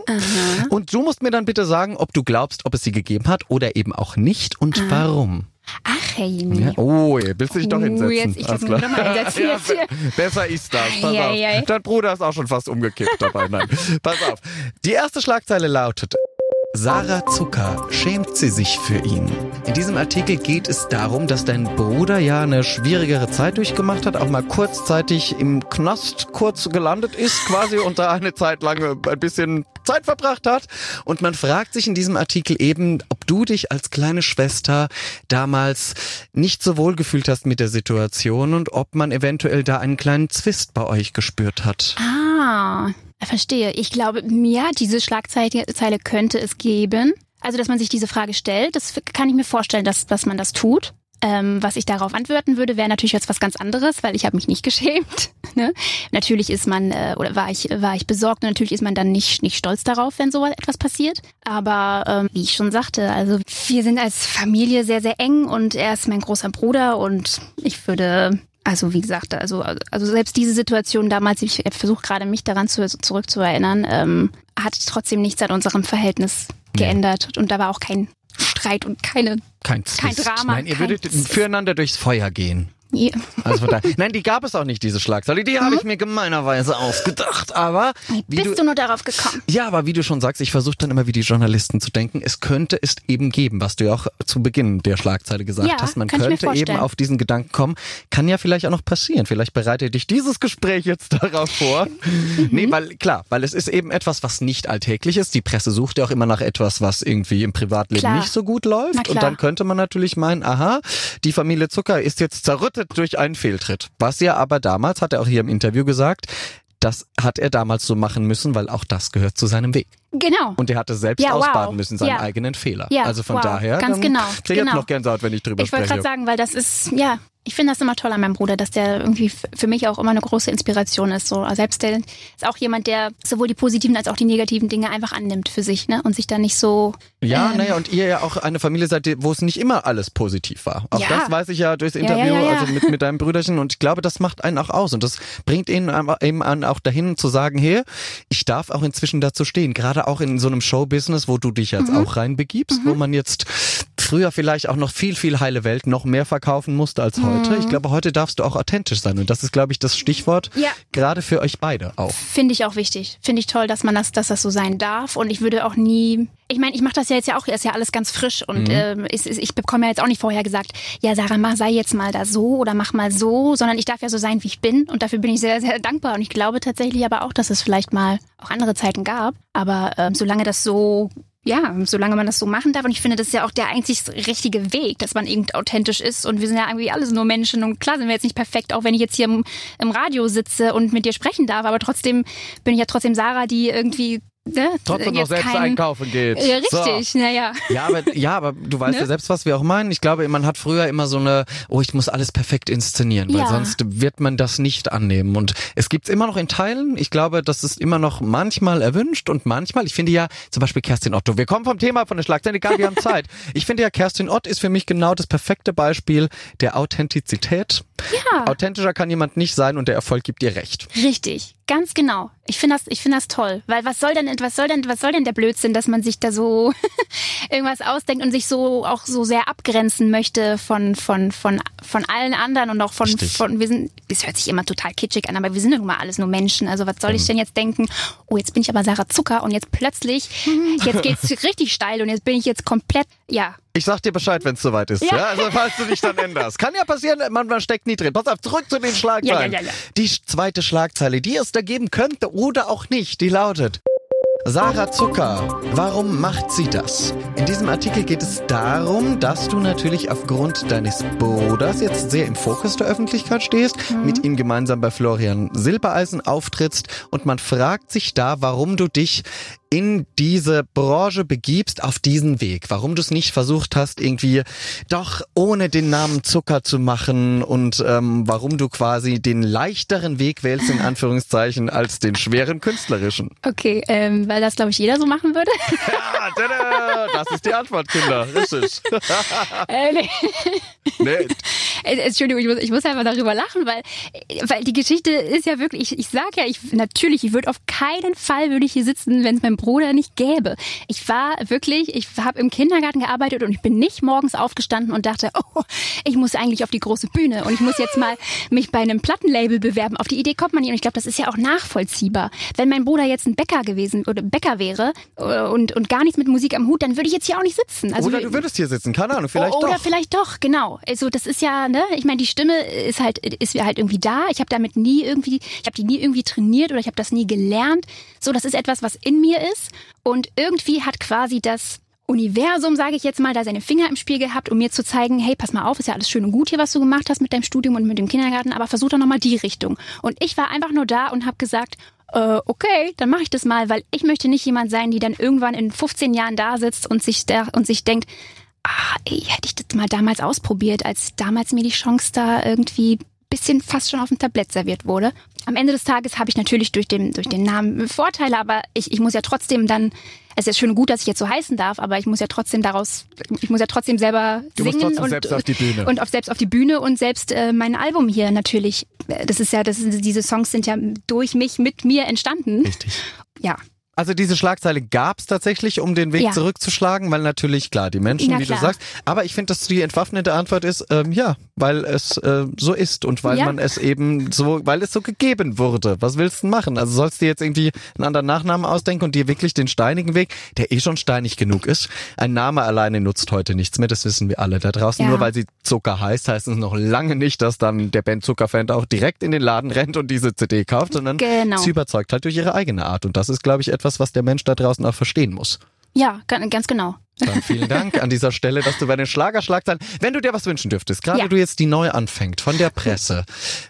Und du musst mir dann bitte sagen, ob du glaubst, ob es sie gegeben hat oder eben auch nicht und warum. Ach, hey. Ja, oh, willst du dich doch hinsetzen. jetzt- ich muss noch mal hinsetzen ja, besser ist das. Pass Ei, auf. ei, ei. Dein Bruder ist auch schon fast umgekippt dabei. Nein, pass auf. Die erste Schlagzeile lautet. Sarah Zucker schämt sie sich für ihn. In diesem Artikel geht es darum, dass dein Bruder ja eine schwierigere Zeit durchgemacht hat, auch mal kurzzeitig im Knast kurz gelandet ist quasi und da eine Zeit lang ein bisschen Zeit verbracht hat. Und man fragt sich in diesem Artikel eben, ob du dich als kleine Schwester damals nicht so wohl gefühlt hast mit der Situation und ob man eventuell da einen kleinen Zwist bei euch gespürt hat. Ah, verstehe. Ich glaube, ja, diese Schlagzeile Zeile könnte es geben. Also, dass man sich diese Frage stellt, das kann ich mir vorstellen, dass, dass man das tut. Ähm, was ich darauf antworten würde, wäre natürlich jetzt was ganz anderes, weil ich habe mich nicht geschämt. Ne? Natürlich ist man äh, oder war ich war ich besorgt und natürlich ist man dann nicht nicht stolz darauf, wenn so etwas passiert. Aber ähm, wie ich schon sagte, also wir sind als Familie sehr sehr eng und er ist mein großer Bruder und ich würde also wie gesagt, also, also selbst diese Situation damals, ich versuche gerade mich daran zu, zurückzuerinnern, ähm, hat trotzdem nichts an unserem Verhältnis geändert. Und da war auch kein Streit und keine. Kein, Kein Zwist. Drama, Nein, ihr kein würdet Zwist. füreinander durchs Feuer gehen. Ja. Also von daher, nein, die gab es auch nicht, diese Schlagzeile. Die habe ich mir gemeinerweise ausgedacht. Aber wie Bist du, nur darauf gekommen? ja, aber wie du schon sagst, ich versuche dann immer wie die Journalisten zu denken. Es könnte es eben geben, was du ja auch zu Beginn der Schlagzeile gesagt Ja, hast. Man kann ich mir könnte eben vorstellen. auf diesen Gedanken kommen. Kann ja vielleicht auch noch passieren. Vielleicht bereitet dich dieses Gespräch jetzt darauf vor. Mhm. Nee, weil klar, weil es ist eben etwas, was nicht alltäglich ist. Die Presse sucht ja auch immer nach etwas, was irgendwie im Privatleben Klar. nicht so gut läuft. Und klar. dann könnte man natürlich meinen, aha, die Familie Zucker ist jetzt zerrüttet durch einen Fehltritt. Was ja aber damals, hat er auch hier im Interview gesagt, das hat er damals so machen müssen, weil auch das gehört zu seinem Weg. Genau. Und er hatte selbst Ja, wow. ausbaden müssen, seinen Ja. eigenen Fehler. Ja, also von wow. daher, Ganz genau, krieg ich jetzt genau. noch Gänsehaut, wenn ich drüber Ich wollte spreche. gerade sagen, weil das ist, ja, ich finde das immer toll an meinem Bruder, dass der irgendwie für mich auch immer eine große Inspiration ist. So, selbst der ist auch jemand, der sowohl die positiven als auch die negativen Dinge einfach annimmt für sich, ne? Und sich da nicht so. Ja, ähm, naja, und ihr ja auch eine Familie seid, wo es nicht immer alles positiv war. Auch Ja. das weiß ich ja durchs Interview, ja, ja. also mit, mit deinem Brüderchen. Und ich glaube, das macht einen auch aus. Und das bringt ihn eben an, auch dahin zu sagen, hey, ich darf auch inzwischen dazu stehen. Gerade auch in so einem Showbusiness, wo du dich jetzt Mhm. auch reinbegibst, wo man jetzt früher vielleicht auch noch viel, viel heile Welt noch mehr verkaufen musste als heute. Mhm. Ich glaube, heute darfst du auch authentisch sein. Und das ist, glaube ich, das Stichwort Ja. gerade für euch beide auch. Finde ich auch wichtig. Finde ich toll, dass man das, dass das so sein darf. Und ich würde auch nie. Ich meine, ich mache das ja jetzt ja auch, ist ja alles ganz frisch und ähm, ist, ist, ich bekomme ja jetzt auch nicht vorher gesagt, ja Sarah, mach, sei jetzt mal da so oder mach mal so, sondern ich darf ja so sein, wie ich bin und dafür bin ich sehr, sehr dankbar. Und ich glaube tatsächlich aber auch, dass es vielleicht mal auch andere Zeiten gab. Aber ähm, solange das so ja, solange man das so machen darf. Und ich finde, das ist ja auch der einzig richtige Weg, dass man irgendwie authentisch ist. Und wir sind ja irgendwie alles nur Menschen. Und klar sind wir jetzt nicht perfekt, auch wenn ich jetzt hier im, im Radio sitze und mit dir sprechen darf. Aber trotzdem bin ich ja trotzdem Sarah, die irgendwie ne, Trotzdem noch selbst kein, einkaufen geht. Ja, So. richtig, naja. Ja, aber, ja, aber du weißt Ne? ja selbst, was wir auch meinen. Ich glaube, man hat früher immer so eine, oh, ich muss alles perfekt inszenieren, weil Ja. sonst wird man das nicht annehmen. Und es gibt's immer noch in Teilen. Ich glaube, das ist immer noch manchmal erwünscht und manchmal, ich finde ja, zum Beispiel Kerstin Otto. Wir kommen vom Thema von der Schlagzeile, egal, wir haben Zeit. Ich finde ja, Kerstin Ott ist für mich genau das perfekte Beispiel der Authentizität. Ja. Authentischer kann jemand nicht sein und der Erfolg gibt ihr recht. Richtig, ganz genau. Ich finde das, ich finde das toll, weil was soll denn, was soll denn, was soll denn der Blödsinn, dass man sich da so irgendwas ausdenkt und sich so auch so sehr abgrenzen möchte von von von von allen anderen und auch von Richtig. von wir sind, es hört sich immer total kitschig an, aber wir sind ja nun mal alles nur Menschen. Also was soll ich denn jetzt denken? Oh, jetzt bin ich aber Sarah Zucker und jetzt plötzlich, jetzt geht's richtig steil und jetzt bin ich jetzt komplett, ja, Ich sag dir Bescheid, wenn es soweit ist. Ja. Ja. Also falls du dich dann änderst. Kann ja passieren, man, man steckt nie drin. Pass auf, zurück zu den Schlagzeilen. Ja, ja. Die zweite Schlagzeile, die es da geben könnte oder auch nicht, die lautet. Sarah Zucker, warum macht sie das? In diesem Artikel geht es darum, dass du natürlich aufgrund deines Bruders jetzt sehr im Fokus der Öffentlichkeit stehst, mit ihm gemeinsam bei Florian Silbereisen auftrittst und man fragt sich da, warum du dich in diese Branche begibst, auf diesen Weg. Warum du es nicht versucht hast, irgendwie doch ohne den Namen Zucker zu machen und ähm, warum du quasi den leichteren Weg wählst, in Anführungszeichen, als den schweren künstlerischen. okay, ähm, weil das glaube ich jeder so machen würde. Ja, tada, das ist die Antwort, Kinder. Richtig. äh, nee. Nee, Äh, Entschuldigung, ich muss, ich muss einfach darüber lachen, weil, weil die Geschichte ist ja wirklich, ich, ich sag ja, ich natürlich, ich würde auf keinen Fall würde ich hier sitzen, wenn es meinen Bruder nicht gäbe. Ich war wirklich, ich habe im Kindergarten gearbeitet und ich bin nicht morgens aufgestanden und dachte, oh, ich muss eigentlich auf die große Bühne und ich muss jetzt mal mich bei einem Plattenlabel bewerben. Auf die Idee kommt man nicht und ich glaube, das ist ja auch nachvollziehbar. Wenn mein Bruder jetzt ein Bäcker gewesen oder Bäcker wäre äh, und, und gar nichts mit Musik am Hut, dann würde ich jetzt hier auch nicht sitzen. Also, oder du würdest hier sitzen, keine Ahnung, vielleicht oder doch. Oder vielleicht doch, genau. Also das ist ja, ne, ich meine, die Stimme ist halt ist halt irgendwie da. Ich habe damit nie irgendwie, ich habe die nie irgendwie trainiert oder ich habe das nie gelernt. So, das ist etwas, was in mir ist und irgendwie hat quasi das Universum, sage ich jetzt mal, da seine Finger im Spiel gehabt, um mir zu zeigen, hey, pass mal auf, ist ja alles schön und gut hier, was du gemacht hast mit deinem Studium und mit dem Kindergarten, aber versuch doch nochmal die Richtung. Und ich war einfach nur da und habe gesagt, äh, okay, dann mache ich das mal, weil ich möchte nicht jemand sein, die dann irgendwann in 15 Jahren da sitzt und sich da und sich denkt, ah, ey, hätte ich das mal damals ausprobiert, als damals mir die Chance da irgendwie bisschen fast schon auf dem Tablett serviert wurde. Am Ende des Tages habe ich natürlich durch den, durch den Namen Vorteile, aber ich, ich muss ja trotzdem dann es ist schön gut, dass ich jetzt so heißen darf, aber ich muss ja trotzdem daraus, ich muss ja trotzdem selber du singen trotzdem und selbst auf die Bühne. und auf selbst auf die Bühne und selbst äh, mein Album hier natürlich. Das ist ja, das ist, diese Songs sind ja durch mich mit mir entstanden. Richtig. Ja. Also diese Schlagzeile gab es tatsächlich, um den Weg Ja. zurückzuschlagen, weil natürlich, klar, die Menschen, Na wie klar. du sagst. Aber ich finde, dass die entwaffnende Antwort ist, ähm, ja, weil es äh, so ist und weil Ja. man es eben so, weil es so gegeben wurde. Was willst du machen? Also sollst du jetzt irgendwie einen anderen Nachnamen ausdenken und dir wirklich den steinigen Weg, der eh schon steinig genug ist. Ein Name alleine nutzt heute nichts mehr, das wissen wir alle da draußen. Ja. Nur weil sie Zucker heißt, heißt es noch lange nicht, dass dann der Band Zuckerfan auch direkt in den Laden rennt und diese CD kauft, sondern Genau. sie überzeugt halt durch ihre eigene Art. Und das ist, glaube ich, etwas, was der Mensch da draußen auch verstehen muss. Ja, ga- ganz genau. Dann vielen Dank an dieser Stelle, dass du bei den Schlagerschlagzeilen, wenn du dir was wünschen dürftest, gerade Ja. du jetzt die neu anfängt von der Presse,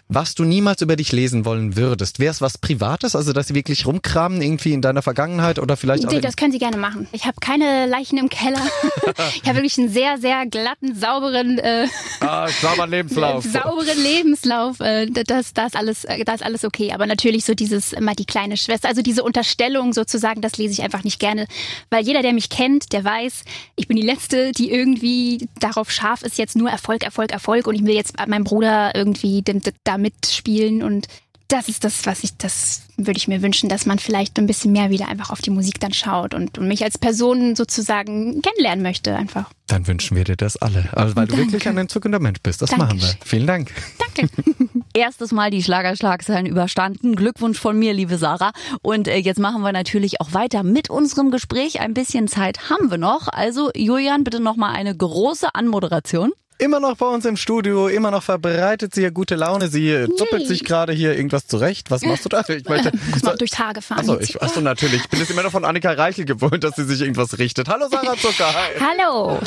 was du niemals über dich lesen wollen würdest, wäre es was Privates, also dass sie wirklich rumkramen irgendwie in deiner Vergangenheit oder vielleicht auch das können Sie gerne machen. Ich habe keine Leichen im Keller. ich habe wirklich einen sehr, sehr glatten, sauberen, äh, ah, sauberen Lebenslauf. sauberen Lebenslauf. Äh, das, das, alles, äh, das ist alles okay. Aber natürlich so dieses immer die kleine Schwester, also diese Unterstellung sozusagen, das lese ich einfach nicht gerne. Weil jeder, der mich kennt, der weiß, ich bin die Letzte, die irgendwie darauf scharf ist, jetzt nur Erfolg, Erfolg, Erfolg und ich will jetzt meinem Bruder irgendwie da mitspielen und das ist das, was ich, das würde ich mir wünschen, dass man vielleicht ein bisschen mehr wieder einfach auf die Musik dann schaut und, mich als Person sozusagen kennenlernen möchte einfach. Dann wünschen wir dir das alle, also weil du Danke. wirklich ein entzückender Mensch bist. Das machen wir. Dankeschön. Vielen Dank. Danke. Erstes Mal die Schlagerschlagzeilen überstanden. Glückwunsch von mir, liebe Sarah. Und äh, jetzt machen wir natürlich auch weiter mit unserem Gespräch. Ein bisschen Zeit haben wir noch. Also Julian, bitte noch mal eine große Anmoderation. Immer noch bei uns im Studio, immer noch verbreitet sie ja gute Laune. Sie äh, zuppelt sich gerade hier irgendwas zurecht. Was machst du da? Ich möchte, Muss man durchs Haar gefahren. Achso, jetzt. ich, achso, natürlich. Ich bin es immer noch von Annika Reichel gewohnt, dass sie sich irgendwas richtet. Hallo Sarah Zucker, hi. Hallo.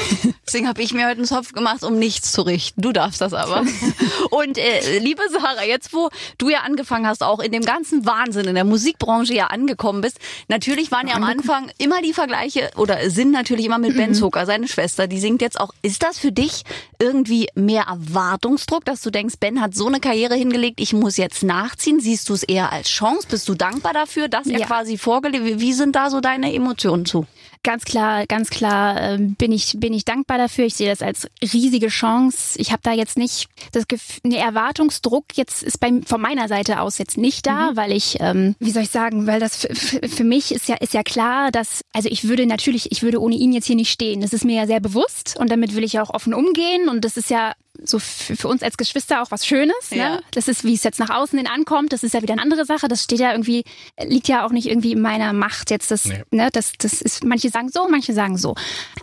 Deswegen habe ich mir heute einen Zopf gemacht, um nichts zu richten. Du darfst das aber. Und äh, liebe Sarah, jetzt wo du ja angefangen hast, auch in dem ganzen Wahnsinn in der Musikbranche ja angekommen bist, natürlich waren ja am Anfang immer die Vergleiche oder sind natürlich immer mit Ben Zucker, seine Schwester, die singt jetzt auch. Ist das für dich irgendwie mehr Erwartungsdruck, dass du denkst, Ben hat so eine Karriere hingelegt, ich muss jetzt nachziehen? Siehst du es eher als Chance? Bist du dankbar dafür, dass er Ja. quasi vorgelebt? Wie wie sind da so deine Emotionen zu? Ganz klar, ganz klar ähm, bin ich bin ich dankbar dafür. Ich sehe das als riesige Chance. Ich habe da jetzt nicht das Gefühl, ne Erwartungsdruck jetzt ist bei von meiner Seite aus jetzt nicht da, weil ich ähm, wie soll ich sagen, weil das für mich ist ja ist ja klar, dass also ich würde natürlich ich würde ohne ihn jetzt hier nicht stehen. Das ist mir ja sehr bewusst und damit will ich ja auch offen umgehen und das ist ja so für, für uns als Geschwister auch was Schönes. Ja. Ne? Das ist, wie es jetzt nach außen hin ankommt, das ist ja wieder eine andere Sache. Das steht ja irgendwie, liegt ja auch nicht irgendwie in meiner Macht jetzt. Das, Nee. ne, das, das ist, manche sagen so, manche sagen so.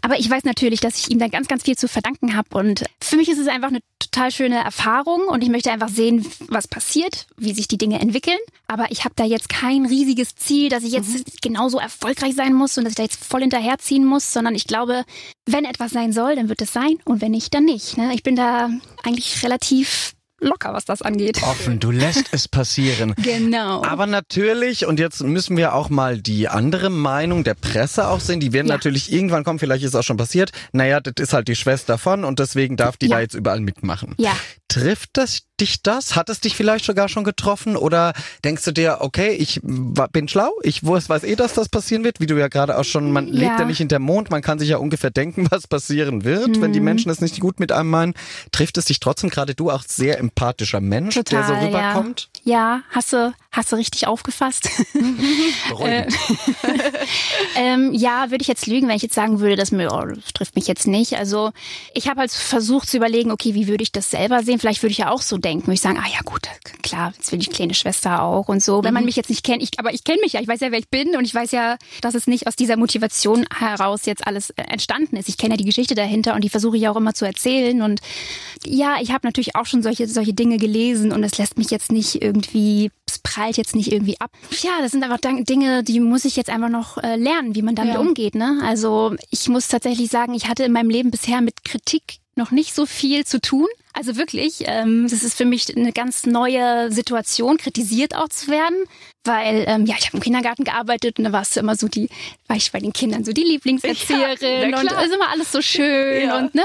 Aber ich weiß natürlich, dass ich ihm da ganz, ganz viel zu verdanken habe. Und für mich ist es einfach eine total schöne Erfahrung und ich möchte einfach sehen, was passiert, wie sich die Dinge entwickeln. Aber ich habe da jetzt kein riesiges Ziel, dass ich jetzt genauso erfolgreich sein muss und dass ich da jetzt voll hinterherziehen muss, sondern ich glaube, wenn etwas sein soll, dann wird es sein und wenn nicht, dann nicht. Ne? Ich bin da eigentlich relativ locker, was das angeht. Offen, du lässt es passieren. Genau. Aber natürlich, und jetzt müssen wir auch mal die andere Meinung der Presse auch sehen, die werden Ja. natürlich irgendwann kommen, vielleicht ist es auch schon passiert, naja, das ist halt die Schwester von und deswegen darf die Ja. da jetzt überall mitmachen. Ja. Trifft das dich das? Hat es dich vielleicht sogar schon getroffen? Oder denkst du dir, okay, ich bin schlau, ich weiß eh, dass das passieren wird, wie du ja gerade auch schon, man ja. lebt ja nicht in der Mond, man kann sich ja ungefähr denken, was passieren wird, mhm. wenn die mhm. Menschen es nicht gut mit einem meinen. Trifft es dich trotzdem gerade du auch sehr empathischer Mensch, Total, der so rüberkommt? Ja. ja, hast du, hast du richtig aufgefasst. äh, ähm, ja, würde ich jetzt lügen, wenn ich jetzt sagen würde, dass mir, oh, das trifft mich jetzt nicht. Also ich habe halt versucht zu überlegen, okay, wie würde ich das selber sehen? Vielleicht würde ich ja auch so denken, würde ich sagen, ah ja gut, klar, jetzt will die kleine Schwester auch und so. Wenn man mhm. mich jetzt nicht kennt, ich, aber ich kenne mich ja, ich weiß ja, wer ich bin und ich weiß ja, dass es nicht aus dieser Motivation heraus jetzt alles äh, entstanden ist. Ich kenne ja die Geschichte dahinter und die versuche ich auch immer zu erzählen. Und ja, ich habe natürlich auch schon solche, solche Dinge gelesen und es lässt mich jetzt nicht irgendwie, es prallt jetzt nicht irgendwie ab. Ja, das sind einfach Dinge, die muss ich jetzt einfach noch äh, lernen, wie man damit ja. umgeht. Ne? Also ich muss tatsächlich sagen, ich hatte in meinem Leben bisher mit Kritik noch nicht so viel zu tun. Also wirklich, ähm, das ist für mich eine ganz neue Situation, kritisiert auch zu werden, weil ähm, ja, ich habe im Kindergarten gearbeitet und da warst du immer so die, war ich bei den Kindern so die Lieblingserzieherin ja, und ist immer alles so schön ja. und ne.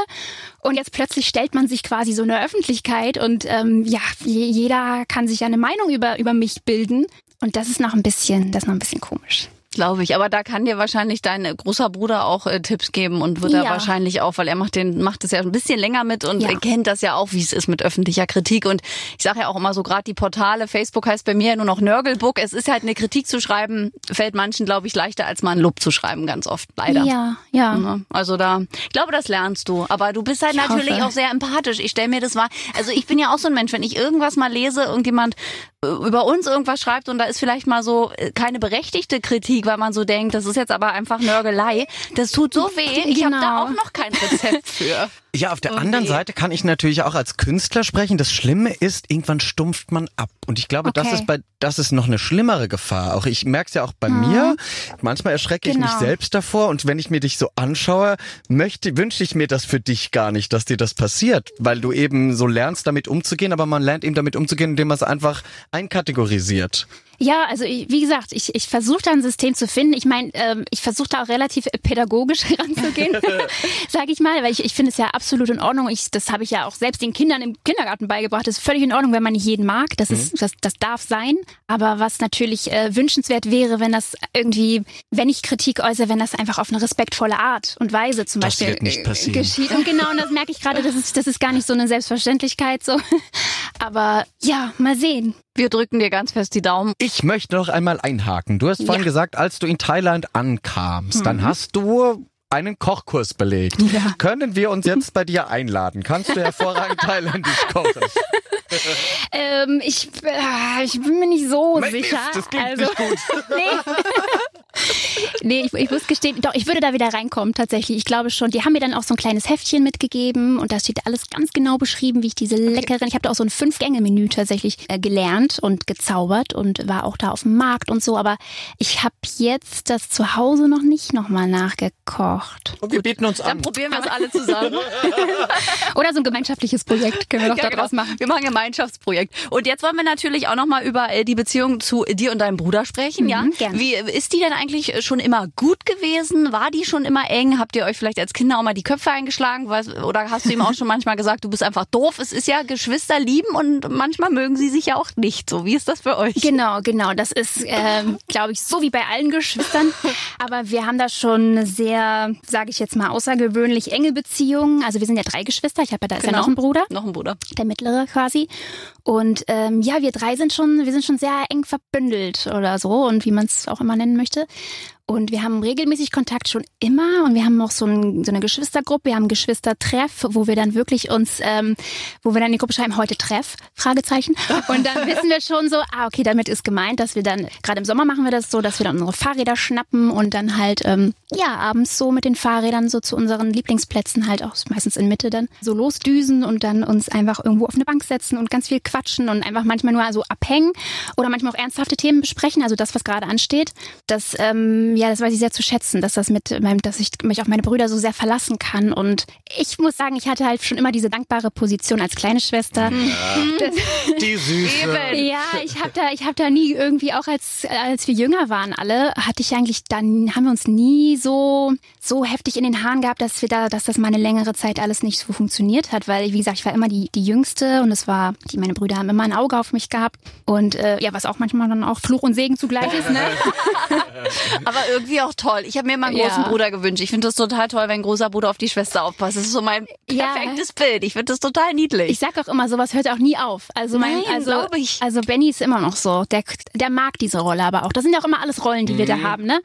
Und jetzt plötzlich stellt man sich quasi so eine Öffentlichkeit und ähm, ja, jeder kann sich eine Meinung über über mich bilden und das ist noch ein bisschen, das ist noch ein bisschen komisch. Glaube ich, aber da kann dir wahrscheinlich dein großer Bruder auch äh, Tipps geben und wird ja. er wahrscheinlich auch, weil er macht den macht es ja ein bisschen länger mit und ja. kennt das ja auch, wie es ist mit öffentlicher Kritik und ich sage ja auch immer so gerade die Portale, Facebook heißt bei mir ja nur noch Nörgelbook. Es ist halt eine Kritik zu schreiben, fällt manchen glaube ich leichter als mal ein Lob zu schreiben, ganz oft leider. Ja, ja. Ne? Also da, ich glaube, das lernst du, aber du bist halt ich natürlich hoffe. auch sehr empathisch. Ich stelle mir das mal, also ich bin ja auch so ein Mensch, wenn ich irgendwas mal lese, irgendjemand äh, über uns irgendwas schreibt und da ist vielleicht mal so äh, keine berechtigte Kritik Krieg, weil man so denkt, das ist jetzt aber einfach Nörgelei. Das tut so weh. Ich genau. habe da auch noch kein Rezept für. Ja, auf der okay. anderen Seite kann ich natürlich auch als Künstler sprechen. Das Schlimme ist, irgendwann stumpft man ab. Und ich glaube, okay. das ist bei, das ist noch eine schlimmere Gefahr. Auch ich merke es ja auch bei hm. mir. Manchmal erschrecke genau. ich mich genau. selbst davor. Und wenn ich mir dich so anschaue, möchte, wünsche ich mir das für dich gar nicht, dass dir das passiert. Weil du eben so lernst, damit umzugehen. Aber man lernt eben damit umzugehen, indem man es einfach einkategorisiert. Ja, also wie gesagt, ich, ich versuche da ein System zu finden. Ich meine, ähm, ich versuche da auch relativ pädagogisch heranzugehen, sage ich mal, weil ich, ich finde es ja absolut in Ordnung. Ich, das habe ich ja auch selbst den Kindern im Kindergarten beigebracht. Das ist völlig in Ordnung, wenn man nicht jeden mag. Das ist, mhm. das, das darf sein. Aber was natürlich äh, wünschenswert wäre, wenn das irgendwie, wenn ich Kritik äußere, wenn das einfach auf eine respektvolle Art und Weise zum das Beispiel wird nicht passieren. geschieht. Und genau, und das merke ich gerade, das ist, das ist gar nicht so eine Selbstverständlichkeit so. Aber ja, mal sehen. Wir drücken dir ganz fest die Daumen. Ich möchte noch einmal einhaken. Du hast ja. vorhin gesagt, als du in Thailand ankamst, mhm. dann hast du einen Kochkurs belegt. Ja. Können wir uns jetzt bei dir einladen? Kannst du hervorragend thailändisch kochen? ähm, ich, äh, ich bin mir nicht so Mist, sicher. Das klingt also, nicht gut. nee. nee, ich, ich muss gestehen, doch, ich würde da wieder reinkommen, tatsächlich. Ich glaube schon. Die haben mir dann auch so ein kleines Heftchen mitgegeben und da steht alles ganz genau beschrieben, wie ich diese leckeren, ich habe da auch so ein Fünf-Gänge-Menü tatsächlich äh, gelernt und gezaubert und war auch da auf dem Markt und so, aber ich habe jetzt das zu Hause noch nicht nochmal nachgekocht. Und wir bieten uns an. Dann probieren wir es alle zusammen. Oder so ein gemeinschaftliches Projekt können wir doch ja, daraus genau. machen. Wir machen ein Gemeinschaftsprojekt. Und jetzt wollen wir natürlich auch nochmal über äh, die Beziehung zu dir und deinem Bruder sprechen, mhm, ja? Gerne. Wie ist die denn eigentlich schon immer gut gewesen? War die schon immer eng? Habt ihr euch vielleicht als Kinder auch mal die Köpfe eingeschlagen? Oder hast du ihm auch schon manchmal gesagt, du bist einfach doof? Es ist ja Geschwister lieben und manchmal mögen sie sich ja auch nicht so. Wie ist das für euch? Genau, genau. Das ist, ähm, glaube ich, so wie bei allen Geschwistern. Aber wir haben da schon eine sehr, sage ich jetzt mal, außergewöhnlich enge Beziehung. Also wir sind ja drei Geschwister. Ich habe ja da ist genau. ja noch ein Bruder. Noch ein Bruder. Der mittlere quasi. Und ähm, ja, wir drei sind schon, wir sind schon sehr eng verbündelt oder so und wie man es auch immer nennen möchte. Und wir haben regelmäßig Kontakt schon immer und wir haben auch so, ein, so eine Geschwistergruppe, wir haben Geschwistertreff, wo wir dann wirklich uns, ähm, wo wir dann in die Gruppe schreiben, heute Treff, Fragezeichen. Und dann wissen wir schon so, ah, okay, damit ist gemeint, dass wir dann, gerade im Sommer machen wir das so, dass wir dann unsere Fahrräder schnappen und dann halt, ähm, ja, abends so mit den Fahrrädern so zu unseren Lieblingsplätzen halt auch meistens in Mitte dann so losdüsen und dann uns einfach irgendwo auf eine Bank setzen und ganz viel quatschen und einfach manchmal nur so abhängen oder manchmal auch ernsthafte Themen besprechen, also das, was gerade ansteht. Das, ähm, ja, das weiß ich sehr zu schätzen, dass das mit meinem, dass ich mich auf meine Brüder so sehr verlassen kann. Und ich muss sagen, ich hatte halt schon immer diese dankbare Position als kleine Schwester. Das, Die Süße. ja, ich habe da, ich habe da nie irgendwie auch als als wir jünger waren alle, hatte ich eigentlich dann haben wir uns nie so so heftig in den Haaren gehabt, dass wir da, dass das mal eine längere Zeit alles nicht so funktioniert hat, weil wie gesagt, ich war immer die die Jüngste und es war, die meine Brüder haben immer ein Auge auf mich gehabt und äh, ja, was auch manchmal dann auch Fluch und Segen zugleich ist, ne? Aber irgendwie auch toll. Ich habe mir mal einen Ja. großen Bruder gewünscht. Ich finde das total toll, wenn ein großer Bruder auf die Schwester aufpasst. Das ist so mein Ja. perfektes Bild. Ich finde das total niedlich. Ich sag auch immer, sowas hört auch nie auf. Also mein, Nein, also, ich. also Benny ist immer noch so. Der, der mag diese Rolle aber auch. Das sind ja auch immer alles Rollen, die wir da haben, ne?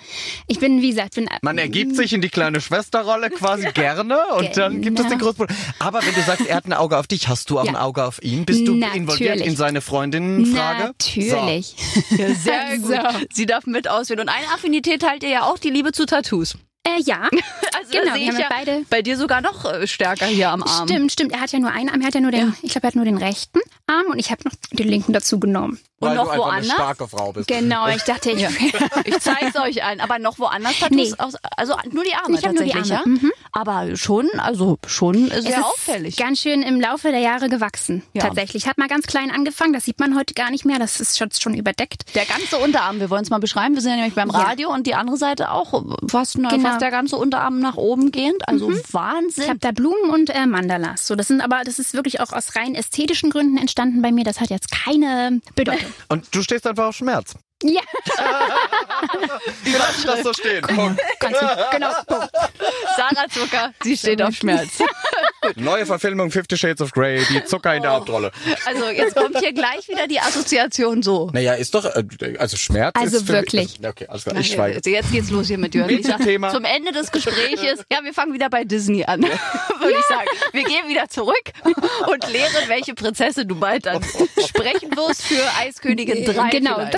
Ich bin, wie gesagt, bin. Mhm. Man ergibt sich in die kleine Schwesterrolle quasi gerne und dann gibt es den Genau. Großbruder. Aber wenn du sagst, er hat ein Auge auf dich, hast du auch Ja. ein Auge auf ihn? Bist du Natürlich. involviert in seine Freundinnenfrage? Natürlich. Ja, sehr gut. So. Sie darf mit auswählen. Und eine Affinität teilt ihr ja auch, die Liebe zu Tattoos. Äh, ja. Also Genau, wir sehe haben ich ja ja beide- bei dir sogar noch äh, stärker hier am Arm. Stimmt, stimmt. Er hat ja nur einen Arm. Er hat ja nur den, ich glaube, er hat nur den rechten Arm und ich habe noch den linken dazu genommen. Und Weil noch du einfach woanders? eine starke Frau bist. Genau, ich dachte, ich. Ja. Ich zeig's euch allen. Aber noch woanders Tattoos? Nee. Aus, also nur die Arme Ich hab nur die tatsächlich, Arme. ja? Mhm. Aber schon, also schon Es sehr ist auffällig. ganz schön im Laufe der Jahre gewachsen. Ja. Tatsächlich. Hat mal ganz klein angefangen. Das sieht man heute gar nicht mehr. Das ist schon, schon überdeckt. Der ganze Unterarm, wir wollen es mal beschreiben. Wir sind ja nämlich beim Ja. Radio und die andere Seite auch fast, ne, Genau. fast der ganze Unterarm nach oben gehend. Also Ich Wahnsinn. habe da Blumen und äh, Mandalas. So, das sind aber, das ist wirklich auch aus rein ästhetischen Gründen entstanden bei mir. Das hat jetzt keine Bedeutung. Und du stehst einfach auf Schmerz. Ja, Lass das so stehen. Punkt. ganz genau. Punkt. Sarah Zucker, sie steht auf Schmerz. Neue Verfilmung Fifty Shades of Grey, die Zucker in der Hauptrolle. Also jetzt kommt hier gleich wieder die Assoziation so. Naja, ist doch, äh, also Schmerz Also ist wirklich. Mich, okay, alles klar, ich schweige. Also jetzt geht's los hier mit Jörn. Mit sag, Thema. Zum Ende des Gespräches. Ja, wir fangen wieder bei Disney an, würde ich sagen. Wir gehen wieder zurück und lehren, welche Prinzessin du bald dann sprechen wirst für Eiskönigin 3. Genau, vielleicht.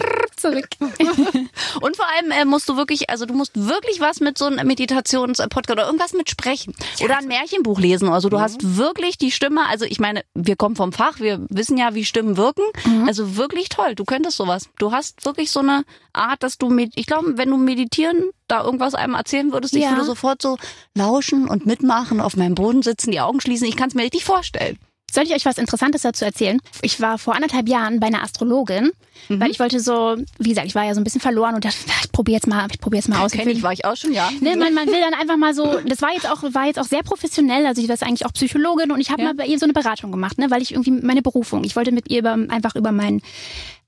Zurück. Und vor allem äh, musst du wirklich, also du musst wirklich was mit so einem Meditations-Podcast oder irgendwas mit sprechen. Oder ein Märchenbuch lesen. Also du hast wirklich die Stimme, also ich meine, wir kommen vom Fach, wir wissen ja, wie Stimmen wirken. Also wirklich toll, du könntest sowas. Du hast wirklich so eine Art, dass du, med ich glaube, wenn du meditieren, da irgendwas einem erzählen würdest, ich Ja. würde sofort so lauschen und mitmachen, auf meinem Boden sitzen, die Augen schließen. Ich kann es mir richtig vorstellen. Soll ich euch was Interessantes dazu erzählen? Ich war vor anderthalb Jahren bei einer Astrologin, Mhm. weil ich wollte so, wie gesagt, ich war ja so ein bisschen verloren und dachte, ich probiere jetzt mal, ich probiere jetzt mal aus. Kenn ich, war ich auch schon, ja. Ne, man, man will dann einfach mal so, das war jetzt auch, war jetzt auch sehr professionell, also ich war jetzt eigentlich auch Psychologin und ich habe Ja. mal bei ihr so eine Beratung gemacht, ne, weil ich irgendwie meine Berufung, ich wollte mit ihr über, einfach über mein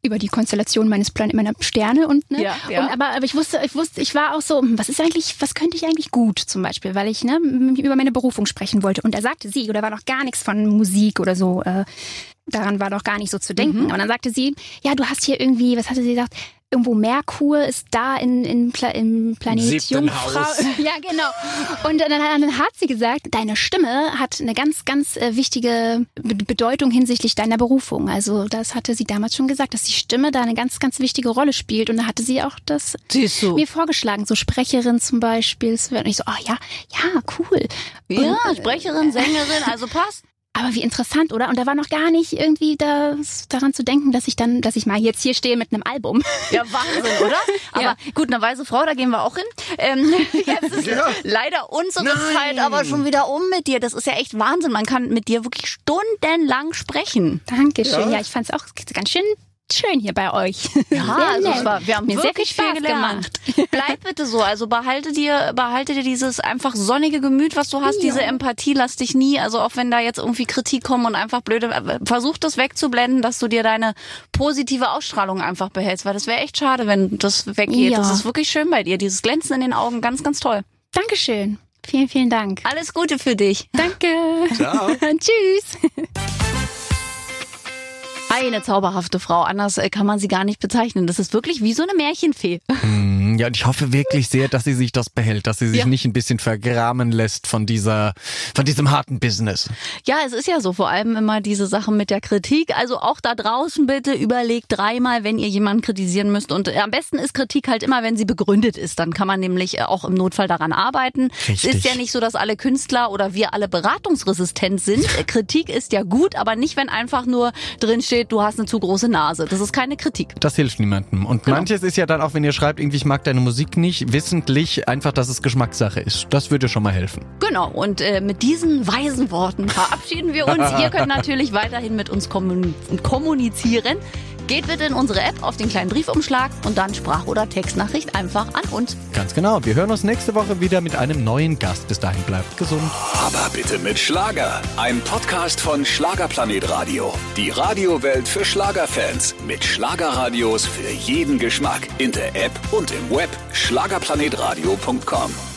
über die Konstellation meines Plan meiner Sterne und ne Ja, ja. Und, aber aber ich wusste ich wusste ich war auch so hm, was ist eigentlich was könnte ich eigentlich gut zum Beispiel weil ich ne über meine Berufung sprechen wollte und da sagte sie oder war noch gar nichts von Musik oder so äh, daran war doch gar nicht so zu denken. Aber dann sagte sie, ja, du hast hier irgendwie, was hatte sie gesagt? Irgendwo Merkur ist da in, in Pla im Planet Siebten Jungfrau. Haus. Ja, genau. Und dann, dann hat sie gesagt, deine Stimme hat eine ganz, ganz äh, wichtige Be- Bedeutung hinsichtlich deiner Berufung. Also das hatte sie damals schon gesagt, dass die Stimme da eine ganz, ganz wichtige Rolle spielt. Und da hatte sie auch das mir vorgeschlagen, so Sprecherin zum Beispiel. Und ich so, oh ja, ja, cool. Ja, Und, äh, Sprecherin, Sängerin, also passt. Aber wie interessant, oder? Und da war noch gar nicht irgendwie das, daran zu denken, dass ich dann, dass ich mal jetzt hier stehe mit einem Album. Ja, Wahnsinn, oder? Aber Ja. gut, eine weise Frau, da gehen wir auch hin. Ähm, jetzt ist Ja. leider unsere Nein. Zeit aber schon wieder um mit dir. Das ist ja echt Wahnsinn. Man kann mit dir wirklich stundenlang sprechen. Dankeschön. Ja. Ja, ich fand's auch ganz schön schön hier bei euch. Ja, Sehr also es war, wir haben Mir sehr wirklich viel viel Spaß gelernt. Bleib bitte so. Also behalte dir, behalte dir dieses einfach sonnige Gemüt, was du hast, Ja. diese Empathie, lass dich nie, also auch wenn da jetzt irgendwie Kritik kommt und einfach blöde, äh, versuch das wegzublenden, dass du dir deine positive Ausstrahlung einfach behältst, weil das wäre echt schade, wenn das weggeht. Ja. Das ist wirklich schön bei dir, dieses Glänzen in den Augen, ganz, ganz toll. Dankeschön. Vielen, vielen Dank. Alles Gute für dich. Danke. Ciao. Tschüss. Eine zauberhafte Frau, anders äh, kann man sie gar nicht bezeichnen. Das ist wirklich wie so eine Märchenfee. Mhm. Mhm, ja, und ich hoffe wirklich sehr, dass sie sich das behält, dass sie sich Ja. nicht ein bisschen vergramen lässt von dieser, von diesem harten Business. Ja, es ist ja so, vor allem immer diese Sachen mit der Kritik. Also auch da draußen bitte überlegt dreimal, wenn ihr jemanden kritisieren müsst. Und äh, am besten ist Kritik halt immer, wenn sie begründet ist. Dann kann man nämlich äh, auch im Notfall daran arbeiten. Richtig. Es ist ja nicht so, dass alle Künstler oder wir alle beratungsresistent sind. Kritik ist ja gut, aber nicht, wenn einfach nur drin steht, du hast eine zu große Nase. Das ist keine Kritik. Das hilft niemandem. Und Genau. manches ist ja dann auch, wenn ihr schreibt, irgendwie ich mag deine Musik nicht, wissentlich einfach, dass es Geschmackssache ist. Das würde schon mal helfen. Genau, und äh, mit diesen weisen Worten verabschieden wir uns. Ihr könnt natürlich weiterhin mit uns kommun kommunizieren. Geht bitte in unsere App auf den kleinen Briefumschlag und dann Sprach- oder Textnachricht einfach an uns. Ganz genau. Wir hören uns nächste Woche wieder mit einem neuen Gast. Bis dahin bleibt gesund. Aber bitte mit Schlager. Ein Podcast von Schlagerplanet Radio. Die Radiowelt für Schlagerfans. Mit Schlagerradios für jeden Geschmack. In der App und im Web. Schlagerplanetradio.com.